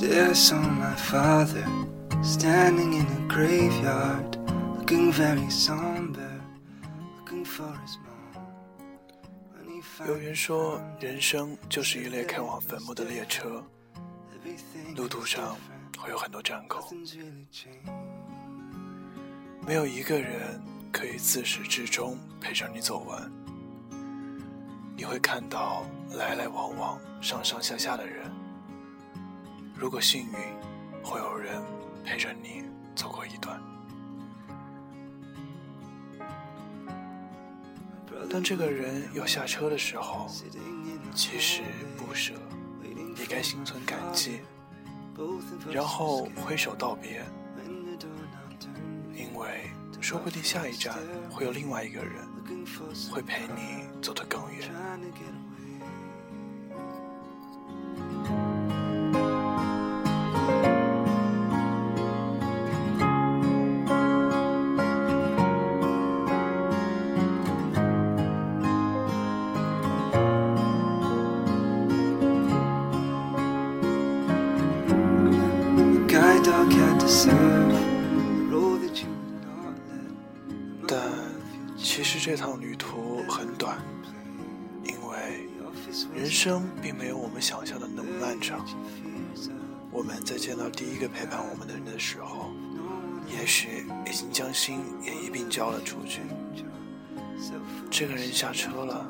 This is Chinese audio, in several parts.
There saw my father standing in a graveyard, looking very somber, looking for his mom. 有人说，人生就是一列开往坟墓的列车，路途上会有很多站口.没有一个人可以自始至终陪着你走完。你会看到来来往往、上上下下的人。如果幸运，会有人陪着你走过一段。当这个人要下车的时候，其实不舍，waiting 也该心存感激，然后挥手道别，因为说不定下一站会有另外一个人会陪你走得更远。但其实这趟旅途很短，因为人生并没有我们想象的那么漫长。我们在见到第一个陪伴我们的人的时候，也许已经将心也一并交了出去。这个人下车了，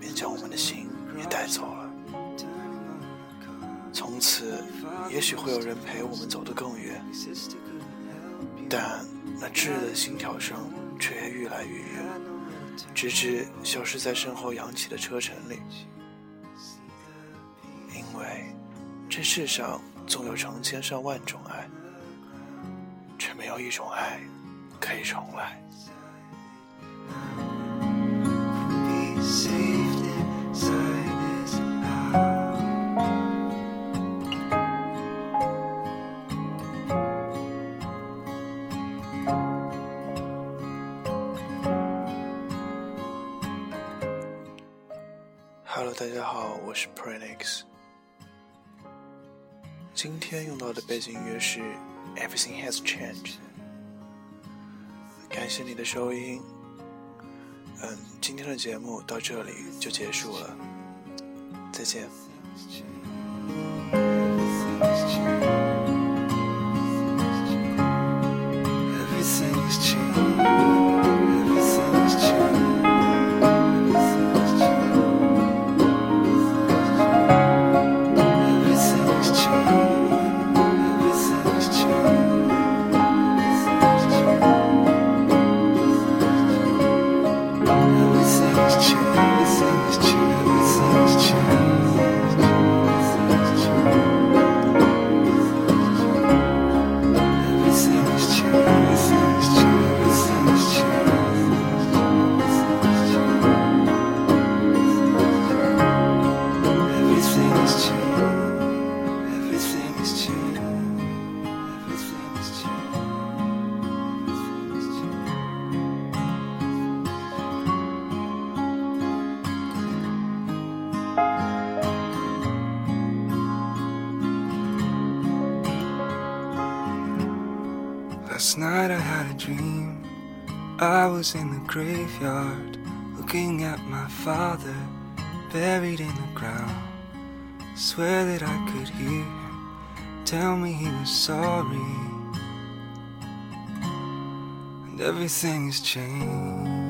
便将我们的心也带走了。此，也许会有人陪我们走得更远，但那炙热的心跳声却也愈来愈远，直至消失在身后扬起的车尘里。因为这世上总有成千上万种爱，却没有一种爱可以重来。Hello，大家好，我是 Prenix。今天用到的背景音乐是《Everything Has Changed》。感谢你的收音。嗯，今天的节目到这里就结束了，再见。Last night I had a dream. I was in the graveyard looking at my father buried in the ground. Swear that I could hear him tell me he was sorry. And everything has changed.